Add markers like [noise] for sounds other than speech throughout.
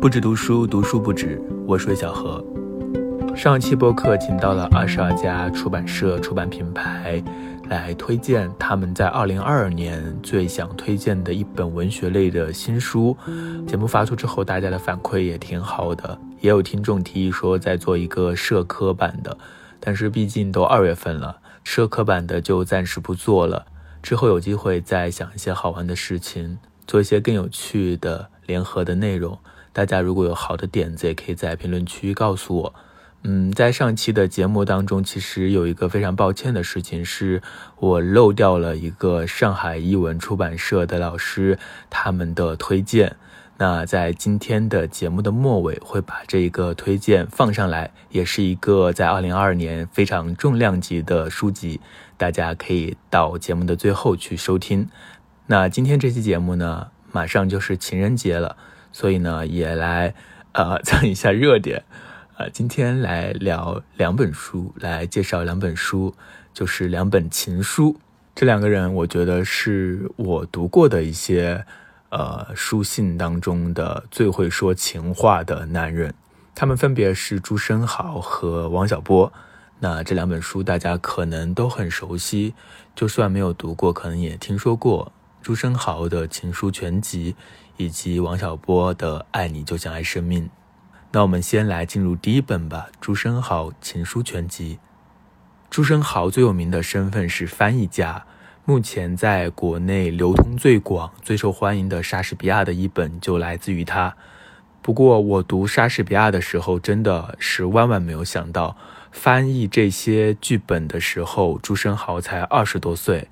不止读书，读书不止。我是魏小何。上期播客请到了二十二家出版社、出版品牌来推荐他们在二零二二年最想推荐的一本文学类的新书。节目发出之后，大家的反馈也挺好的，也有听众提议说再做一个社科版的，但是毕竟都二月份了，社科版的就暂时不做了。之后有机会再想一些好玩的事情，做一些更有趣的联合的内容。大家如果有好的点子，也可以在评论区告诉我。嗯，在上期的节目当中，其实有一个非常抱歉的事情，是我漏掉了一个上海译文出版社的老师他们的推荐。那在今天的节目的末尾，会把这一个推荐放上来，也是一个在二零二二年非常重量级的书籍，大家可以到节目的最后去收听。那今天这期节目呢，马上就是情人节了。所以呢，也来呃 [laughs] 蹭一下热点，呃，今天来聊两本书，来介绍两本书，就是两本情书。这两个人，我觉得是我读过的一些呃书信当中的最会说情话的男人。他们分别是朱生豪和王小波。那这两本书大家可能都很熟悉，就算没有读过，可能也听说过朱生豪的情书全集。以及王小波的《爱你就像爱生命》，那我们先来进入第一本吧，《朱生豪情书全集》。朱生豪最有名的身份是翻译家，目前在国内流通最广、最受欢迎的莎士比亚的一本就来自于他。不过我读莎士比亚的时候，真的是万万没有想到，翻译这些剧本的时候，朱生豪才二十多岁，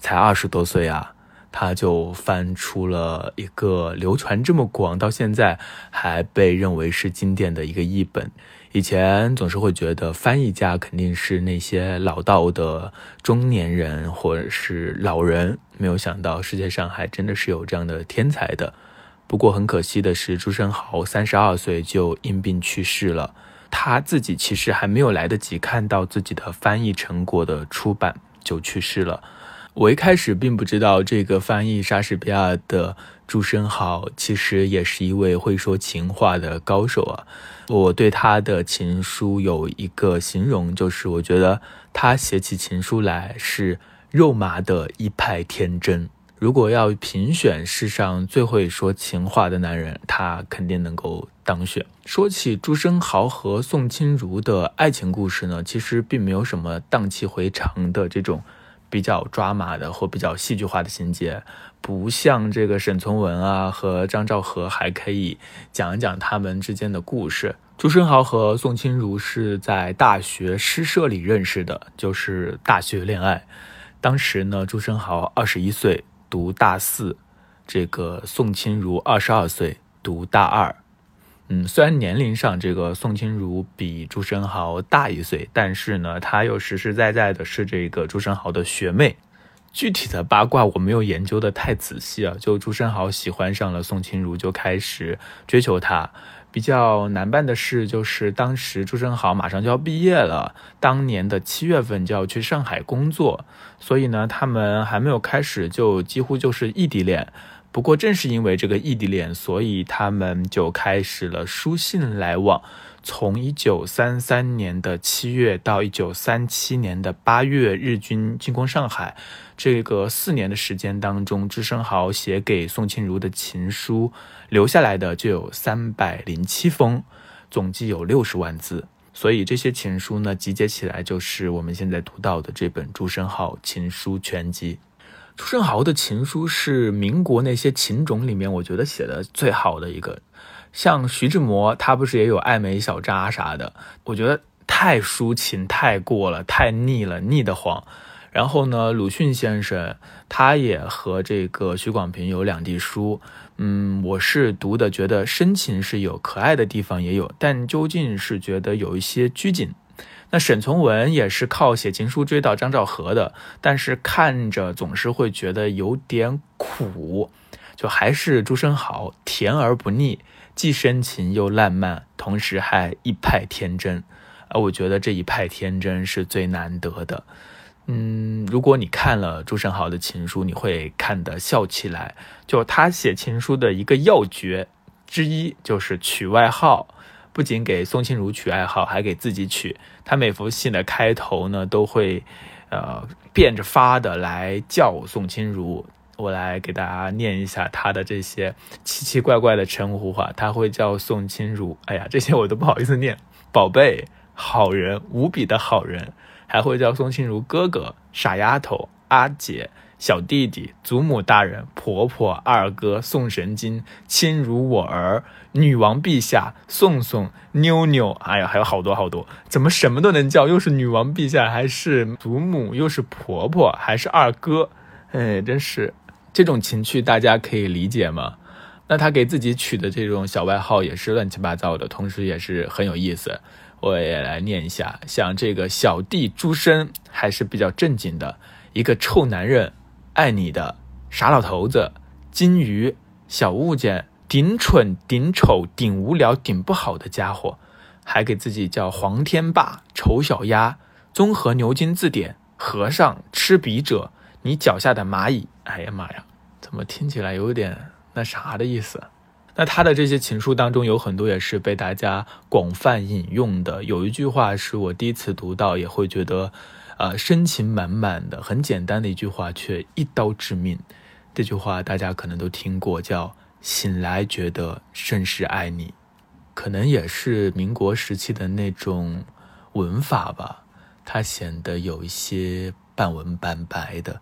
才二十多岁啊！他就翻出了一个流传这么广，到现在还被认为是经典的一个译本。以前总是会觉得翻译家肯定是那些老道的中年人或者是老人，没有想到世界上还真的是有这样的天才的。不过很可惜的是，朱生豪三十二岁就因病去世了，他自己其实还没有来得及看到自己的翻译成果的出版就去世了。我一开始并不知道，这个翻译莎士比亚的朱生豪其实也是一位会说情话的高手啊。我对他的情书有一个形容，就是我觉得他写起情书来是肉麻的一派天真。如果要评选世上最会说情话的男人，他肯定能够当选。说起朱生豪和宋清如的爱情故事呢，其实并没有什么荡气回肠的这种。比较抓马的或比较戏剧化的情节，不像这个沈从文啊和张兆和还可以讲一讲他们之间的故事。朱生豪和宋清如是在大学诗社里认识的，就是大学恋爱。当时呢，朱生豪二十一岁读大四，这个宋清如二十二岁读大二。嗯，虽然年龄上这个宋清如比朱生豪大一岁，但是呢，她又实实在在的是这个朱生豪的学妹。具体的八卦我没有研究的太仔细啊，就朱生豪喜欢上了宋清如，就开始追求她。比较难办的事就是，当时朱生豪马上就要毕业了，当年的七月份就要去上海工作，所以呢，他们还没有开始，就几乎就是异地恋。不过，正是因为这个异地恋，所以他们就开始了书信来往。从一九三三年的七月到一九三七年的八月，日军进攻上海，这个四年的时间当中，朱生豪写给宋庆如的情书留下来的就有三百零七封，总计有六十万字。所以这些情书呢，集结起来就是我们现在读到的这本《朱生豪情书全集》。朱生豪的情书是民国那些情种里面，我觉得写的最好的一个。像徐志摩，他不是也有爱美小扎啥的？我觉得太抒情，太过了，太腻了，腻得慌。然后呢，鲁迅先生他也和这个许广平有两地书。嗯，我是读的，觉得深情是有，可爱的地方也有，但究竟是觉得有一些拘谨。那沈从文也是靠写情书追到张兆和的，但是看着总是会觉得有点苦，就还是朱生豪甜而不腻，既深情又烂漫，同时还一派天真。而我觉得这一派天真是最难得的。嗯，如果你看了朱生豪的情书，你会看得笑起来。就他写情书的一个要诀。之一就是取外号，不仅给宋庆如取爱好，还给自己取。他每幅信的开头呢，都会呃变着法的来叫宋庆如。我来给大家念一下他的这些奇奇怪怪的称呼哈，他会叫宋清如，哎呀，这些我都不好意思念，宝贝，好人，无比的好人，还会叫宋清如哥哥、傻丫头、阿姐、小弟弟、祖母大人、婆婆、二哥、宋神经、亲如我儿、女王陛下、宋宋、妞妞，哎呀，还有好多好多，怎么什么都能叫？又是女王陛下，还是祖母，又是婆婆，还是二哥，哎，真是。这种情趣大家可以理解吗？那他给自己取的这种小外号也是乱七八糟的，同时也是很有意思。我也来念一下，像这个小弟朱生还是比较正经的一个臭男人，爱你的傻老头子，金鱼小物件，顶蠢顶丑顶无聊顶不好的家伙，还给自己叫黄天霸，丑小鸭，综合牛津字典，和尚吃笔者。你脚下的蚂蚁，哎呀妈呀，怎么听起来有点那啥的意思？那他的这些情书当中有很多也是被大家广泛引用的。有一句话是我第一次读到，也会觉得，呃，深情满满的，很简单的一句话，却一刀致命。这句话大家可能都听过，叫“醒来觉得甚是爱你”，可能也是民国时期的那种文法吧，它显得有一些半文半白的。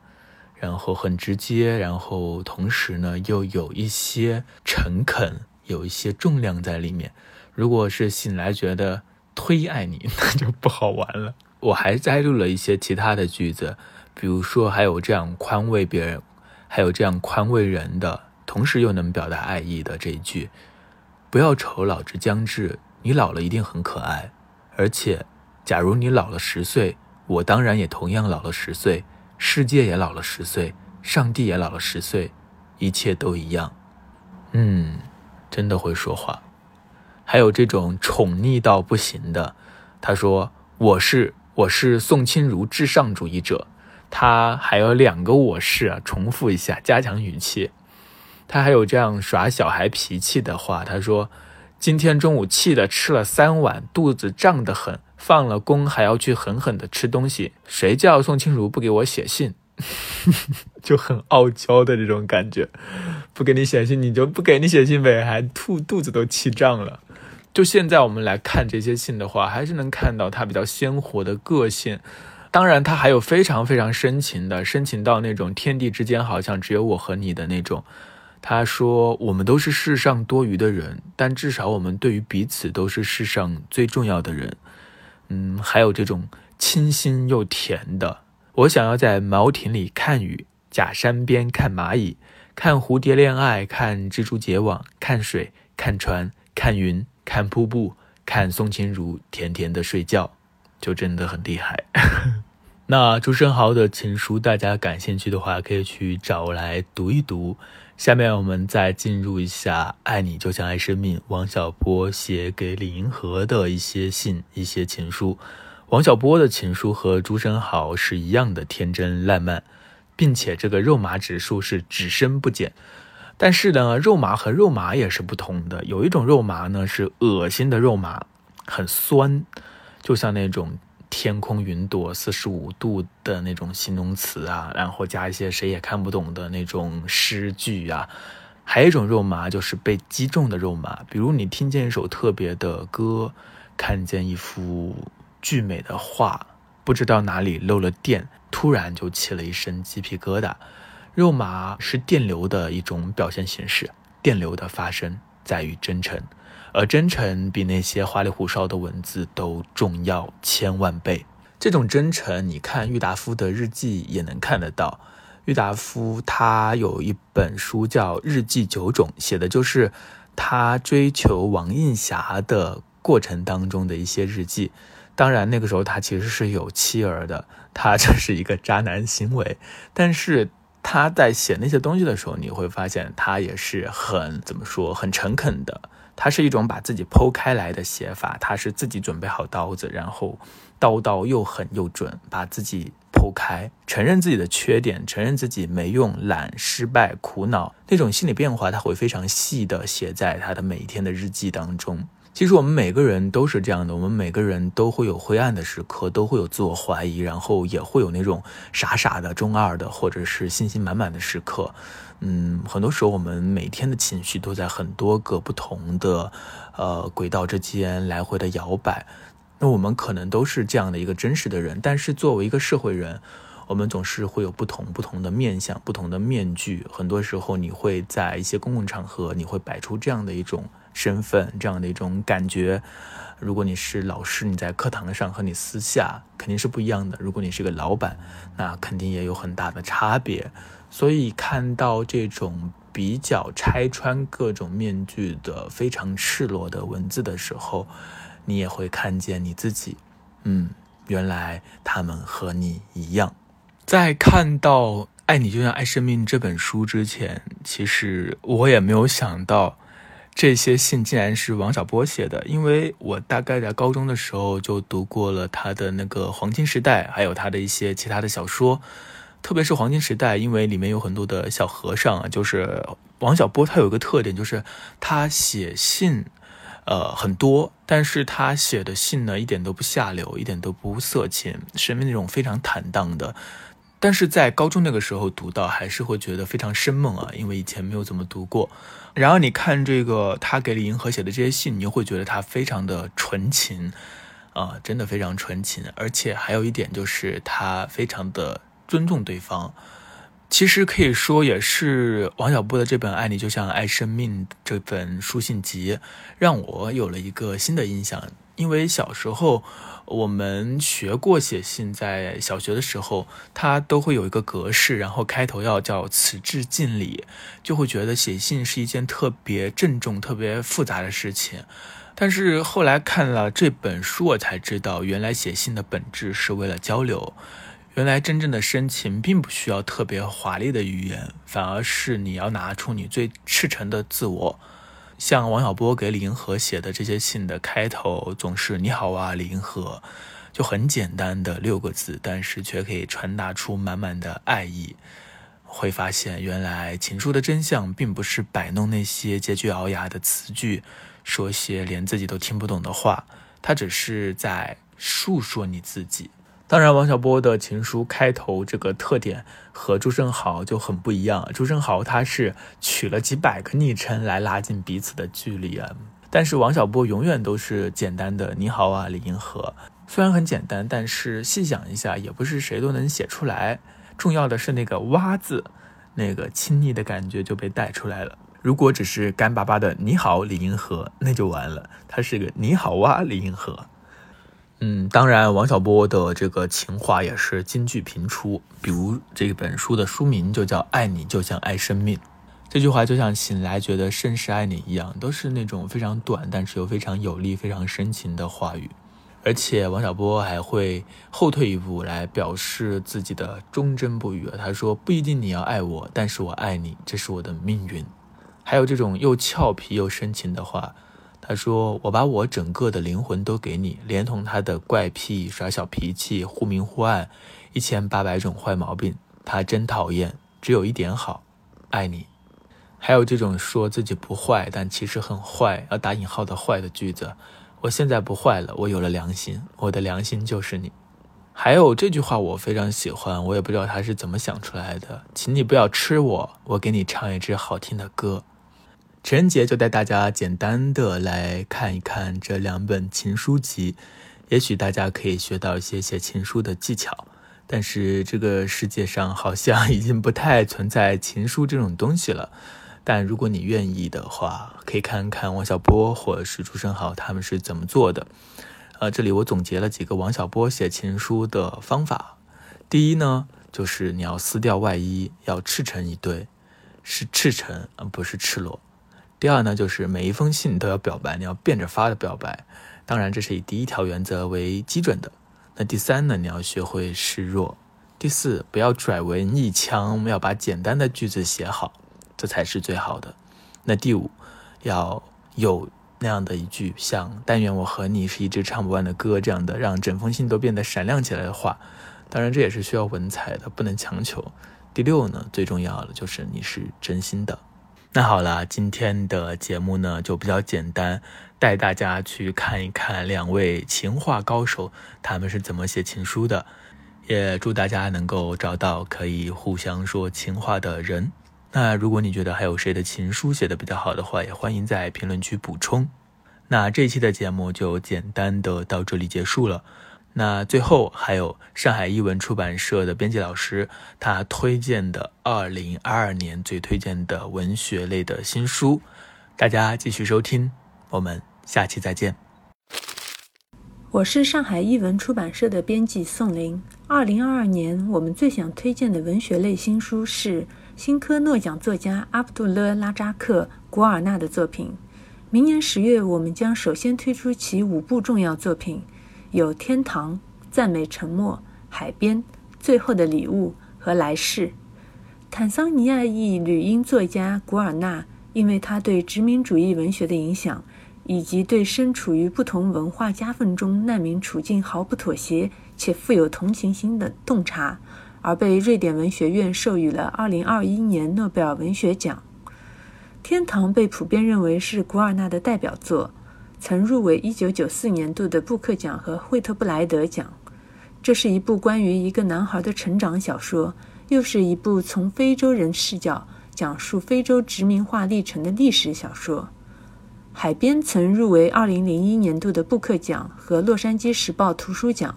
然后很直接，然后同时呢又有一些诚恳，有一些重量在里面。如果是醒来觉得推爱你，[laughs] 那就不好玩了。我还摘录了一些其他的句子，比如说还有这样宽慰别人，还有这样宽慰人的，同时又能表达爱意的这一句：不要愁老之将至，你老了一定很可爱。而且，假如你老了十岁，我当然也同样老了十岁。世界也老了十岁，上帝也老了十岁，一切都一样。嗯，真的会说话。还有这种宠溺到不行的，他说：“我是我是宋清如至上主义者。”他还有两个我是啊，重复一下，加强语气。他还有这样耍小孩脾气的话，他说：“今天中午气的吃了三碗，肚子胀得很。”放了工还要去狠狠的吃东西，谁叫宋清如不给我写信，[laughs] 就很傲娇的这种感觉。不给你写信，你就不给你写信呗，还吐肚子都气胀了。就现在我们来看这些信的话，还是能看到他比较鲜活的个性。当然，他还有非常非常深情的，深情到那种天地之间好像只有我和你的那种。他说：“我们都是世上多余的人，但至少我们对于彼此都是世上最重要的人。”嗯，还有这种清新又甜的。我想要在茅亭里看雨，假山边看蚂蚁，看蝴蝶恋爱，看蜘蛛结网，看水，看船，看云，看瀑布，看宋清如甜甜的睡觉，就真的很厉害。[laughs] 那朱生豪的情书，大家感兴趣的话，可以去找来读一读。下面我们再进入一下《爱你就像爱生命》王小波写给李银河的一些信、一些情书。王小波的情书和朱生豪是一样的天真烂漫，并且这个肉麻指数是只深不减。但是呢，肉麻和肉麻也是不同的。有一种肉麻呢是恶心的肉麻，很酸，就像那种。天空云朵四十五度的那种形容词啊，然后加一些谁也看不懂的那种诗句啊，还有一种肉麻就是被击中的肉麻，比如你听见一首特别的歌，看见一幅巨美的画，不知道哪里漏了电，突然就起了一身鸡皮疙瘩。肉麻是电流的一种表现形式，电流的发生在于真诚。而真诚比那些花里胡哨的文字都重要千万倍。这种真诚，你看郁达夫的日记也能看得到。郁达夫他有一本书叫《日记九种》，写的就是他追求王映霞的过程当中的一些日记。当然，那个时候他其实是有妻儿的，他这是一个渣男行为。但是他在写那些东西的时候，你会发现他也是很怎么说，很诚恳的。他是一种把自己剖开来的写法，他是自己准备好刀子，然后刀刀又狠又准，把自己剖开，承认自己的缺点，承认自己没用、懒、失败、苦恼，那种心理变化，他会非常细的写在他的每一天的日记当中。其实我们每个人都是这样的，我们每个人都会有灰暗的时刻，都会有自我怀疑，然后也会有那种傻傻的、中二的，或者是信心满满的时刻。嗯，很多时候我们每天的情绪都在很多个不同的呃轨道之间来回的摇摆。那我们可能都是这样的一个真实的人，但是作为一个社会人，我们总是会有不同不同的面相、不同的面具。很多时候，你会在一些公共场合，你会摆出这样的一种。身份这样的一种感觉，如果你是老师，你在课堂上和你私下肯定是不一样的。如果你是个老板，那肯定也有很大的差别。所以看到这种比较拆穿各种面具的非常赤裸的文字的时候，你也会看见你自己。嗯，原来他们和你一样。在看到《爱你就像爱生命》这本书之前，其实我也没有想到。这些信竟然是王小波写的，因为我大概在高中的时候就读过了他的那个《黄金时代》，还有他的一些其他的小说，特别是《黄金时代》，因为里面有很多的小和尚啊。就是王小波他有一个特点，就是他写信，呃，很多，但是他写的信呢，一点都不下流，一点都不色情，是那种非常坦荡的。但是在高中那个时候读到，还是会觉得非常生猛啊，因为以前没有怎么读过。然后你看这个他给李银河写的这些信，你又会觉得他非常的纯情，啊，真的非常纯情。而且还有一点就是他非常的尊重对方。其实可以说也是王小波的这本《爱你就像爱生命》这本书信集，让我有了一个新的印象，因为小时候。我们学过写信，在小学的时候，它都会有一个格式，然后开头要叫“此致敬礼”，就会觉得写信是一件特别郑重、特别复杂的事情。但是后来看了这本书，我才知道，原来写信的本质是为了交流。原来真正的深情并不需要特别华丽的语言，反而是你要拿出你最赤诚的自我。像王小波给李银河写的这些信的开头，总是“你好啊，李银河”，就很简单的六个字，但是却可以传达出满满的爱意。会发现，原来情书的真相并不是摆弄那些结句聱牙的词句，说些连自己都听不懂的话，它只是在诉说你自己。当然，王小波的情书开头这个特点和朱生豪就很不一样。朱生豪他是取了几百个昵称来拉近彼此的距离啊，但是王小波永远都是简单的“你好啊，李银河”。虽然很简单，但是细想一下，也不是谁都能写出来。重要的是那个“哇”字，那个亲昵的感觉就被带出来了。如果只是干巴巴的“你好，李银河”，那就完了。他是个“你好哇，李银河”。嗯，当然，王小波的这个情话也是金句频出。比如这本书的书名就叫《爱你就像爱生命》，这句话就像醒来觉得甚是爱你一样，都是那种非常短，但是又非常有力、非常深情的话语。而且王小波还会后退一步来表示自己的忠贞不渝。他说：“不一定你要爱我，但是我爱你，这是我的命运。”还有这种又俏皮又深情的话。他说：“我把我整个的灵魂都给你，连同他的怪癖、耍小脾气、忽明忽暗，一千八百种坏毛病，他真讨厌。只有一点好，爱你。还有这种说自己不坏，但其实很坏，要打引号的坏的句子。我现在不坏了，我有了良心，我的良心就是你。还有这句话我非常喜欢，我也不知道他是怎么想出来的。请你不要吃我，我给你唱一支好听的歌。”情人节就带大家简单的来看一看这两本情书集，也许大家可以学到一些写情书的技巧。但是这个世界上好像已经不太存在情书这种东西了。但如果你愿意的话，可以看看王小波或者是朱生豪他们是怎么做的。呃，这里我总结了几个王小波写情书的方法。第一呢，就是你要撕掉外衣，要赤诚以对，是赤诚而不是赤裸。第二呢，就是每一封信都要表白，你要变着法的表白。当然，这是以第一条原则为基准的。那第三呢，你要学会示弱。第四，不要拽文艺腔，要把简单的句子写好，这才是最好的。那第五，要有那样的一句像“但愿我和你是一支唱不完的歌”这样的让整封信都变得闪亮起来的话。当然，这也是需要文采的，不能强求。第六呢，最重要的就是你是真心的。那好了，今天的节目呢就比较简单，带大家去看一看两位情话高手他们是怎么写情书的，也祝大家能够找到可以互相说情话的人。那如果你觉得还有谁的情书写的比较好的话，也欢迎在评论区补充。那这期的节目就简单的到这里结束了。那最后还有上海译文出版社的编辑老师，他推荐的二零二二年最推荐的文学类的新书，大家继续收听，我们下期再见。我是上海译文出版社的编辑宋林。二零二二年我们最想推荐的文学类新书是新科诺奖作家阿卜杜勒拉扎克古尔纳的作品。明年十月，我们将首先推出其五部重要作品。有天堂、赞美沉默、海边、最后的礼物和来世。坦桑尼亚裔女英作家古尔纳，因为她对殖民主义文学的影响，以及对身处于不同文化夹缝中难民处境毫不妥协且富有同情心的洞察，而被瑞典文学院授予了2021年诺贝尔文学奖。天堂被普遍认为是古尔纳的代表作。曾入围1994年度的布克奖和惠特布莱德奖。这是一部关于一个男孩的成长小说，又是一部从非洲人视角讲述非洲殖民化历程的历史小说。海边曾入围2001年度的布克奖和洛杉矶时报图书奖，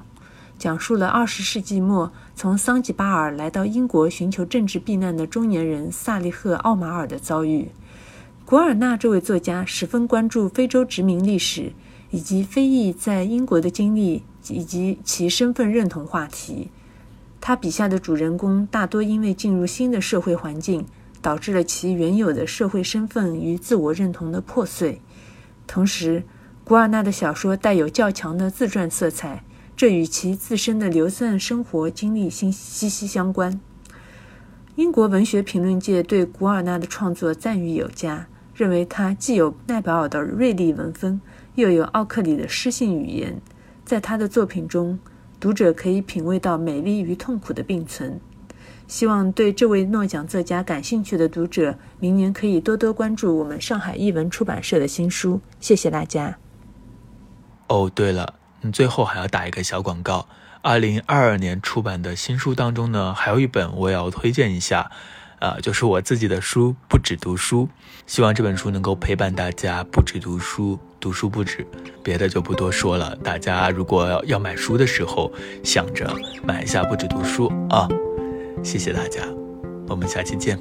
讲述了20世纪末从桑吉巴尔来到英国寻求政治避难的中年人萨利赫·奥马尔的遭遇。古尔纳这位作家十分关注非洲殖民历史以及非裔在英国的经历以及其身份认同话题。他笔下的主人公大多因为进入新的社会环境，导致了其原有的社会身份与自我认同的破碎。同时，古尔纳的小说带有较强的自传色彩，这与其自身的流散生活经历息息息相关。英国文学评论界对古尔纳的创作赞誉有加。认为他既有奈保尔的锐利文风，又有奥克里的诗性语言，在他的作品中，读者可以品味到美丽与痛苦的并存。希望对这位诺奖作家感兴趣的读者，明年可以多多关注我们上海译文出版社的新书。谢谢大家。哦，对了，你，最后还要打一个小广告。二零二二年出版的新书当中呢，还有一本我也要推荐一下。啊，就是我自己的书《不止读书》，希望这本书能够陪伴大家不止读书，读书不止。别的就不多说了，大家如果要买书的时候，想着买一下《不止读书》啊。谢谢大家，我们下期见。